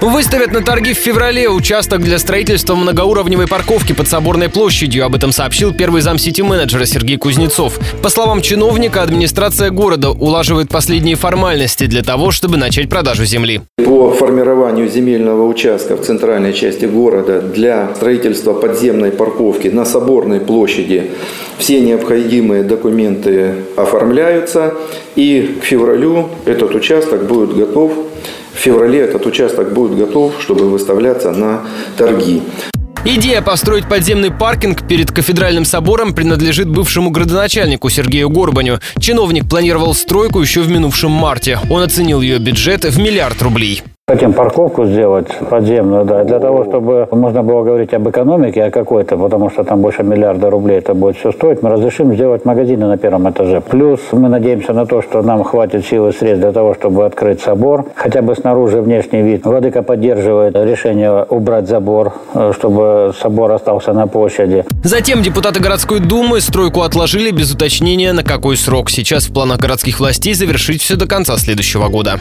Выставят на торги в феврале участок для строительства многоуровневой парковки под Соборной площадью. Об этом сообщил первый зам сити-менеджера Сергей Кузнецов. По словам чиновника, администрация города улаживает последние формальности для того, чтобы начать продажу земли. По формированию земельного участка в центральной части города для строительства подземной парковки на Соборной площади все необходимые документы оформляются. И к февралю этот участок будет готов в феврале этот участок будет готов, чтобы выставляться на торги. Идея построить подземный паркинг перед кафедральным собором принадлежит бывшему градоначальнику Сергею Горбаню. Чиновник планировал стройку еще в минувшем марте. Он оценил ее бюджет в миллиард рублей. Хотим парковку сделать подземную, да, для того, чтобы можно было говорить об экономике, о какой-то, потому что там больше миллиарда рублей это будет все стоить. Мы разрешим сделать магазины на первом этаже. Плюс мы надеемся на то, что нам хватит силы и средств для того, чтобы открыть собор. Хотя бы снаружи внешний вид. Владыка поддерживает решение убрать забор, э, чтобы собор остался на площади. Затем депутаты городской думы стройку отложили без уточнения на какой срок. Сейчас в планах городских властей завершить все до конца следующего года.